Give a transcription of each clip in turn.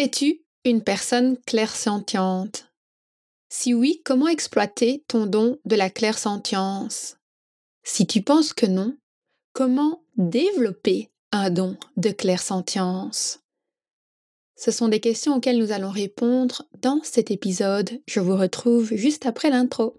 Es-tu une personne clairsentiente? Si oui, comment exploiter ton don de la clairsentience? Si tu penses que non, comment développer un don de clairsentience? Ce sont des questions auxquelles nous allons répondre dans cet épisode. Je vous retrouve juste après l'intro.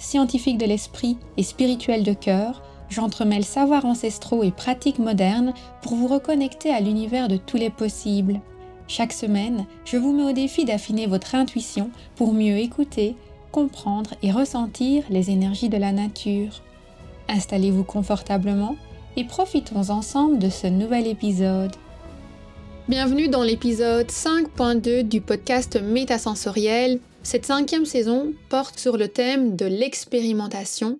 scientifique de l'esprit et spirituel de cœur, j'entremêle savoirs ancestraux et pratiques modernes pour vous reconnecter à l'univers de tous les possibles. Chaque semaine, je vous mets au défi d'affiner votre intuition pour mieux écouter, comprendre et ressentir les énergies de la nature. Installez-vous confortablement et profitons ensemble de ce nouvel épisode. Bienvenue dans l'épisode 5.2 du podcast Métasensoriel cette cinquième saison porte sur le thème de l'expérimentation,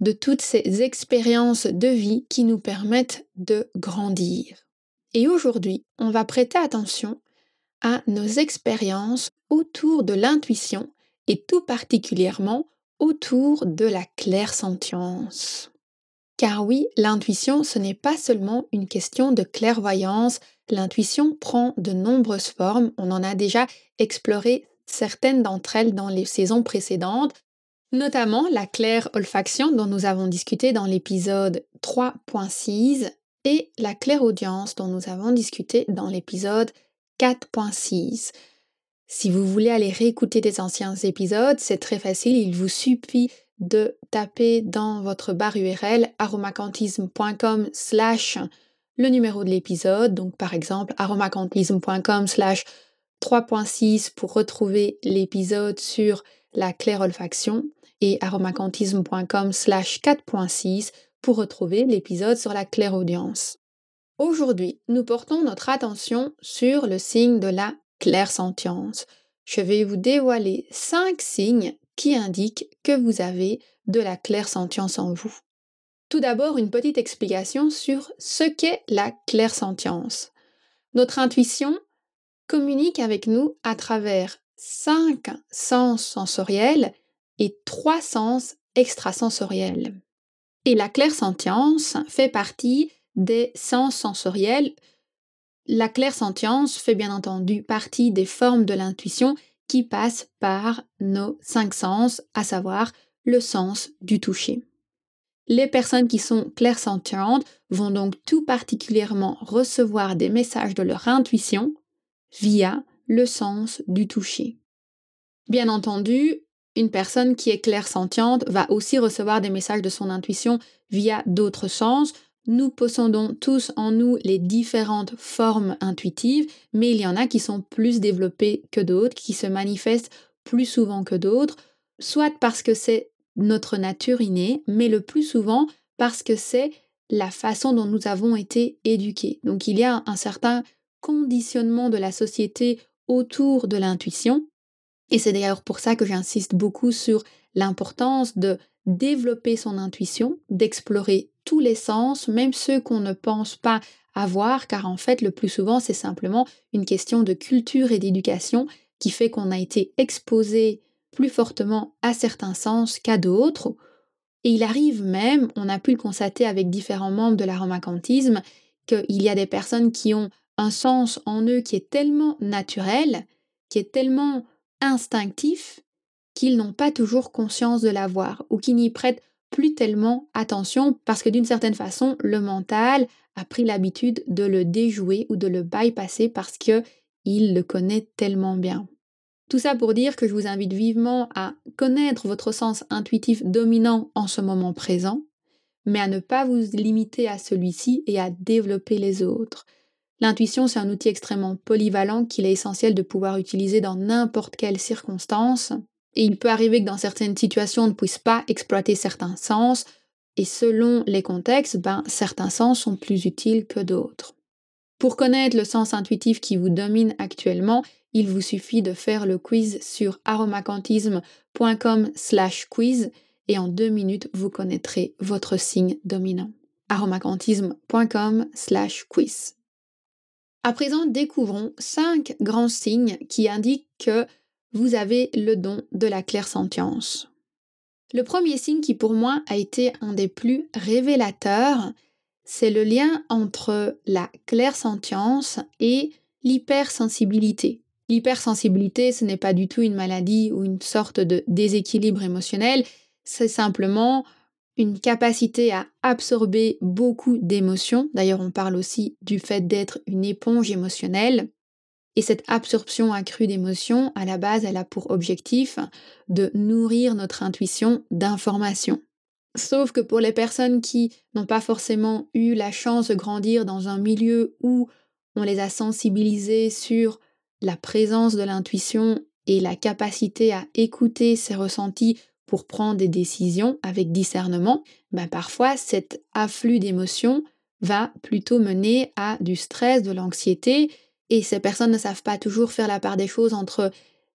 de toutes ces expériences de vie qui nous permettent de grandir. Et aujourd'hui, on va prêter attention à nos expériences autour de l'intuition et tout particulièrement autour de la clairsentience. Car oui, l'intuition, ce n'est pas seulement une question de clairvoyance, l'intuition prend de nombreuses formes, on en a déjà exploré certaines d'entre elles dans les saisons précédentes, notamment la claire olfaction dont nous avons discuté dans l'épisode 3.6 et la claire audience dont nous avons discuté dans l'épisode 4.6. Si vous voulez aller réécouter des anciens épisodes, c'est très facile, il vous suffit de taper dans votre barre URL aromacantisme.com slash le numéro de l'épisode, donc par exemple aromacantisme.com slash 3.6 pour retrouver l'épisode sur la claire olfaction et aromacantisme.com slash 4.6 pour retrouver l'épisode sur la claire audience. Aujourd'hui, nous portons notre attention sur le signe de la claire sentience. Je vais vous dévoiler 5 signes qui indiquent que vous avez de la claire sentience en vous. Tout d'abord, une petite explication sur ce qu'est la claire sentience. Notre intuition communique avec nous à travers cinq sens sensoriels et trois sens extrasensoriels. Et la clairsentience fait partie des sens sensoriels. La clairsentience fait bien entendu partie des formes de l'intuition qui passent par nos cinq sens, à savoir le sens du toucher. Les personnes qui sont clairsentientes vont donc tout particulièrement recevoir des messages de leur intuition via le sens du toucher. Bien entendu, une personne qui est clairsentiente va aussi recevoir des messages de son intuition via d'autres sens. Nous possédons tous en nous les différentes formes intuitives, mais il y en a qui sont plus développées que d'autres, qui se manifestent plus souvent que d'autres, soit parce que c'est notre nature innée, mais le plus souvent parce que c'est la façon dont nous avons été éduqués. Donc il y a un certain conditionnement de la société autour de l'intuition. Et c'est d'ailleurs pour ça que j'insiste beaucoup sur l'importance de développer son intuition, d'explorer tous les sens, même ceux qu'on ne pense pas avoir, car en fait, le plus souvent, c'est simplement une question de culture et d'éducation qui fait qu'on a été exposé plus fortement à certains sens qu'à d'autres. Et il arrive même, on a pu le constater avec différents membres de l'aromacantisme, qu'il y a des personnes qui ont un sens en eux qui est tellement naturel, qui est tellement instinctif, qu'ils n'ont pas toujours conscience de l'avoir ou qui n'y prêtent plus tellement attention parce que d'une certaine façon, le mental a pris l'habitude de le déjouer ou de le bypasser parce que il le connaît tellement bien. Tout ça pour dire que je vous invite vivement à connaître votre sens intuitif dominant en ce moment présent, mais à ne pas vous limiter à celui-ci et à développer les autres. L'intuition, c'est un outil extrêmement polyvalent qu'il est essentiel de pouvoir utiliser dans n'importe quelle circonstance. Et il peut arriver que dans certaines situations, on ne puisse pas exploiter certains sens. Et selon les contextes, ben, certains sens sont plus utiles que d'autres. Pour connaître le sens intuitif qui vous domine actuellement, il vous suffit de faire le quiz sur aromacantisme.com slash quiz et en deux minutes, vous connaîtrez votre signe dominant. aromacantisme.com slash quiz. À présent, découvrons cinq grands signes qui indiquent que vous avez le don de la clairsentience. Le premier signe qui pour moi a été un des plus révélateurs, c'est le lien entre la clairsentience et l'hypersensibilité. L'hypersensibilité, ce n'est pas du tout une maladie ou une sorte de déséquilibre émotionnel, c'est simplement une capacité à absorber beaucoup d'émotions. D'ailleurs, on parle aussi du fait d'être une éponge émotionnelle. Et cette absorption accrue d'émotions, à la base, elle a pour objectif de nourrir notre intuition d'informations. Sauf que pour les personnes qui n'ont pas forcément eu la chance de grandir dans un milieu où on les a sensibilisés sur la présence de l'intuition et la capacité à écouter ses ressentis pour prendre des décisions avec discernement, ben parfois cet afflux d'émotions va plutôt mener à du stress, de l'anxiété, et ces personnes ne savent pas toujours faire la part des choses entre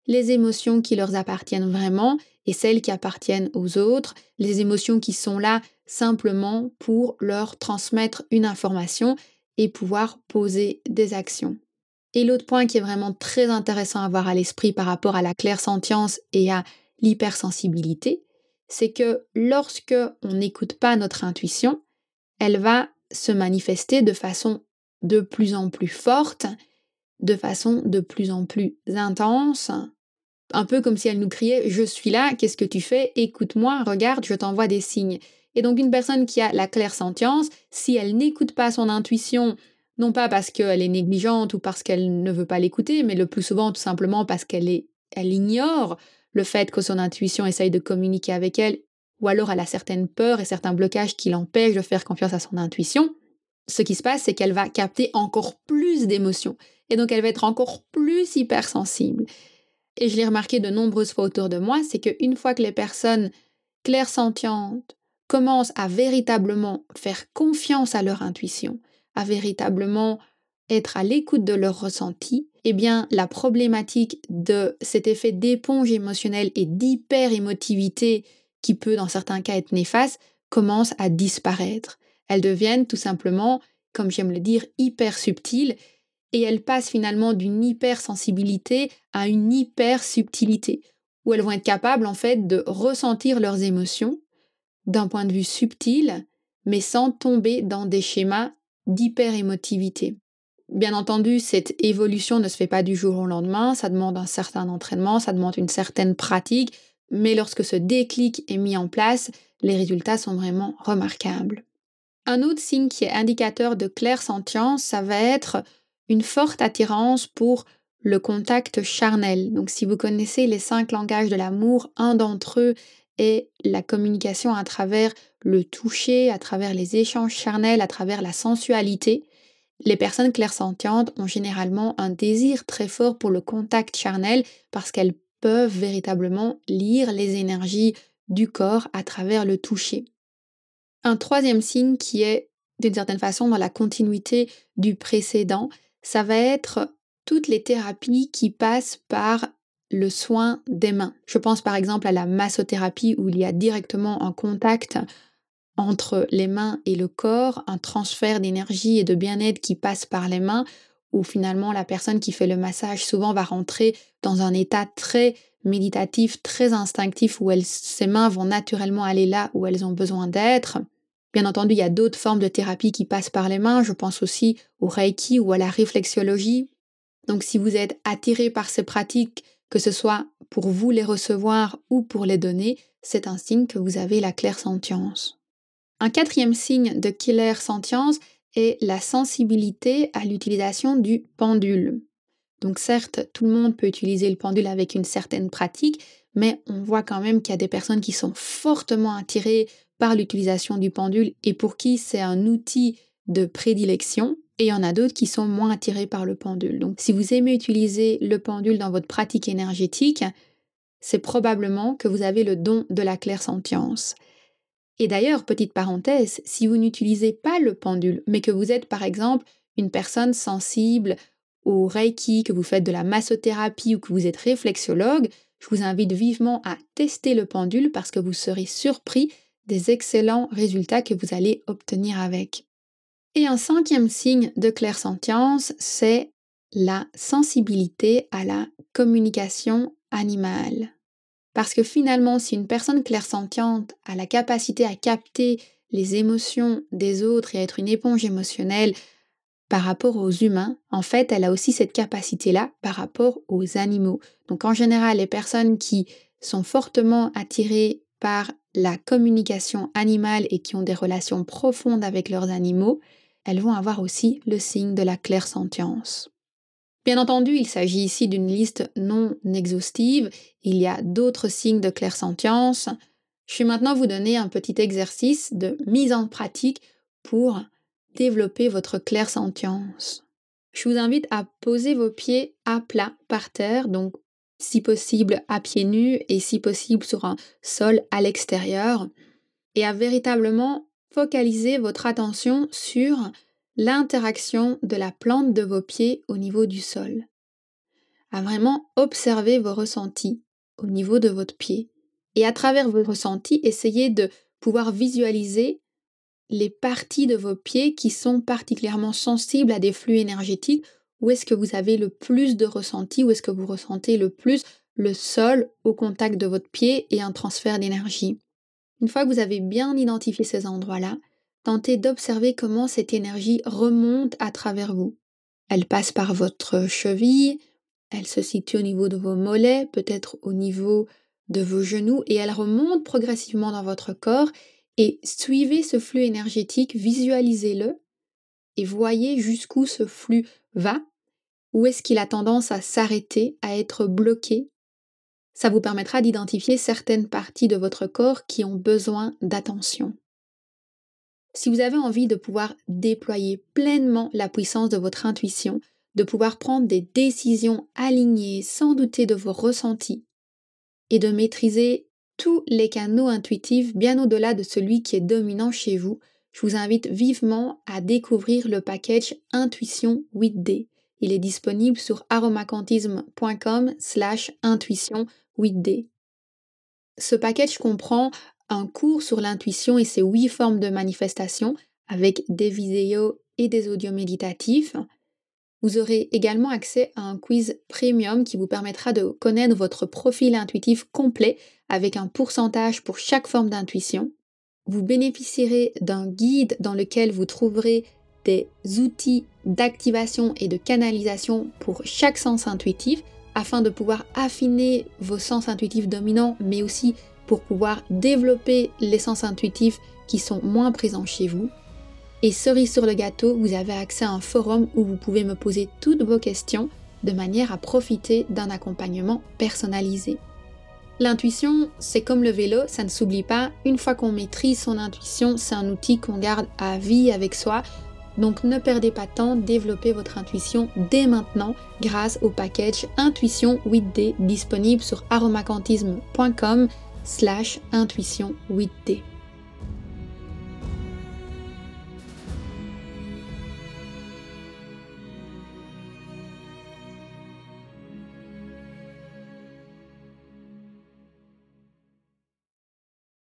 les émotions qui leur appartiennent vraiment et celles qui appartiennent aux autres, les émotions qui sont là simplement pour leur transmettre une information et pouvoir poser des actions. Et l'autre point qui est vraiment très intéressant à avoir à l'esprit par rapport à la clairsentience et à l'hypersensibilité, c'est que lorsque on n'écoute pas notre intuition, elle va se manifester de façon de plus en plus forte, de façon de plus en plus intense, un peu comme si elle nous criait Je suis là, qu'est-ce que tu fais? Écoute-moi, regarde, je t'envoie des signes. Et donc une personne qui a la clairsentience, si elle n'écoute pas son intuition, non pas parce qu'elle est négligente ou parce qu'elle ne veut pas l'écouter, mais le plus souvent tout simplement parce qu'elle elle ignore le fait que son intuition essaye de communiquer avec elle, ou alors elle a certaines peurs et certains blocages qui l'empêchent de faire confiance à son intuition, ce qui se passe, c'est qu'elle va capter encore plus d'émotions. Et donc elle va être encore plus hypersensible. Et je l'ai remarqué de nombreuses fois autour de moi, c'est qu'une fois que les personnes clairsentientes commencent à véritablement faire confiance à leur intuition, à véritablement être à l'écoute de leurs ressentis, eh bien, la problématique de cet effet d'éponge émotionnelle et d'hyper-émotivité qui peut, dans certains cas, être néfaste, commence à disparaître. Elles deviennent tout simplement, comme j'aime le dire, hyper subtiles et elles passent finalement d'une hypersensibilité à une hyper-subtilité, où elles vont être capables, en fait, de ressentir leurs émotions d'un point de vue subtil, mais sans tomber dans des schémas d'hyper-émotivité. Bien entendu, cette évolution ne se fait pas du jour au lendemain, ça demande un certain entraînement, ça demande une certaine pratique, mais lorsque ce déclic est mis en place, les résultats sont vraiment remarquables. Un autre signe qui est indicateur de claire sentience, ça va être une forte attirance pour le contact charnel. Donc si vous connaissez les cinq langages de l'amour, un d'entre eux est la communication à travers le toucher, à travers les échanges charnels, à travers la sensualité. Les personnes clairsentientes ont généralement un désir très fort pour le contact charnel parce qu'elles peuvent véritablement lire les énergies du corps à travers le toucher. Un troisième signe qui est d'une certaine façon dans la continuité du précédent, ça va être toutes les thérapies qui passent par le soin des mains. Je pense par exemple à la massothérapie où il y a directement un contact entre les mains et le corps, un transfert d'énergie et de bien-être qui passe par les mains, où finalement la personne qui fait le massage souvent va rentrer dans un état très méditatif, très instinctif, où ses mains vont naturellement aller là où elles ont besoin d'être. Bien entendu, il y a d'autres formes de thérapie qui passent par les mains, je pense aussi au Reiki ou à la réflexologie. Donc si vous êtes attiré par ces pratiques, que ce soit pour vous les recevoir ou pour les donner, c'est un signe que vous avez la claire sentience. Un quatrième signe de killer sentience est la sensibilité à l'utilisation du pendule. Donc certes, tout le monde peut utiliser le pendule avec une certaine pratique, mais on voit quand même qu'il y a des personnes qui sont fortement attirées par l'utilisation du pendule et pour qui c'est un outil de prédilection. Et il y en a d'autres qui sont moins attirés par le pendule. Donc si vous aimez utiliser le pendule dans votre pratique énergétique, c'est probablement que vous avez le don de la clairsentience. Et d'ailleurs, petite parenthèse, si vous n'utilisez pas le pendule, mais que vous êtes par exemple une personne sensible au Reiki, que vous faites de la massothérapie ou que vous êtes réflexologue, je vous invite vivement à tester le pendule parce que vous serez surpris des excellents résultats que vous allez obtenir avec. Et un cinquième signe de clairsentience, c'est la sensibilité à la communication animale. Parce que finalement, si une personne clairsentiente a la capacité à capter les émotions des autres et à être une éponge émotionnelle par rapport aux humains, en fait, elle a aussi cette capacité-là par rapport aux animaux. Donc en général, les personnes qui sont fortement attirées par la communication animale et qui ont des relations profondes avec leurs animaux, elles vont avoir aussi le signe de la clairsentience. Bien entendu, il s'agit ici d'une liste non exhaustive, il y a d'autres signes de clairsentience. Je vais maintenant vous donner un petit exercice de mise en pratique pour développer votre clairsentience. Je vous invite à poser vos pieds à plat par terre, donc si possible à pieds nus et si possible sur un sol à l'extérieur, et à véritablement focaliser votre attention sur l'interaction de la plante de vos pieds au niveau du sol. À vraiment observer vos ressentis au niveau de votre pied. Et à travers vos ressentis, essayez de pouvoir visualiser les parties de vos pieds qui sont particulièrement sensibles à des flux énergétiques, où est-ce que vous avez le plus de ressenti, où est-ce que vous ressentez le plus le sol au contact de votre pied et un transfert d'énergie? Une fois que vous avez bien identifié ces endroits-là, tentez d'observer comment cette énergie remonte à travers vous. Elle passe par votre cheville, elle se situe au niveau de vos mollets, peut-être au niveau de vos genoux, et elle remonte progressivement dans votre corps et suivez ce flux énergétique, visualisez-le et voyez jusqu'où ce flux va, où est-ce qu'il a tendance à s'arrêter, à être bloqué. Ça vous permettra d'identifier certaines parties de votre corps qui ont besoin d'attention. Si vous avez envie de pouvoir déployer pleinement la puissance de votre intuition, de pouvoir prendre des décisions alignées sans douter de vos ressentis et de maîtriser tous les canaux intuitifs bien au-delà de celui qui est dominant chez vous, je vous invite vivement à découvrir le package Intuition 8D. Il est disponible sur aromacantisme.com slash intuition 8D. Ce package comprend un cours sur l'intuition et ses huit formes de manifestation avec des vidéos et des audios méditatifs, vous aurez également accès à un quiz premium qui vous permettra de connaître votre profil intuitif complet avec un pourcentage pour chaque forme d'intuition. Vous bénéficierez d'un guide dans lequel vous trouverez des outils d'activation et de canalisation pour chaque sens intuitif afin de pouvoir affiner vos sens intuitifs dominants mais aussi pour pouvoir développer les sens intuitifs qui sont moins présents chez vous. Et cerise sur le gâteau, vous avez accès à un forum où vous pouvez me poser toutes vos questions de manière à profiter d'un accompagnement personnalisé. L'intuition, c'est comme le vélo, ça ne s'oublie pas. Une fois qu'on maîtrise son intuition, c'est un outil qu'on garde à vie avec soi. Donc ne perdez pas de temps, développez votre intuition dès maintenant grâce au package Intuition 8D disponible sur aromacantisme.com slash intuition 8D.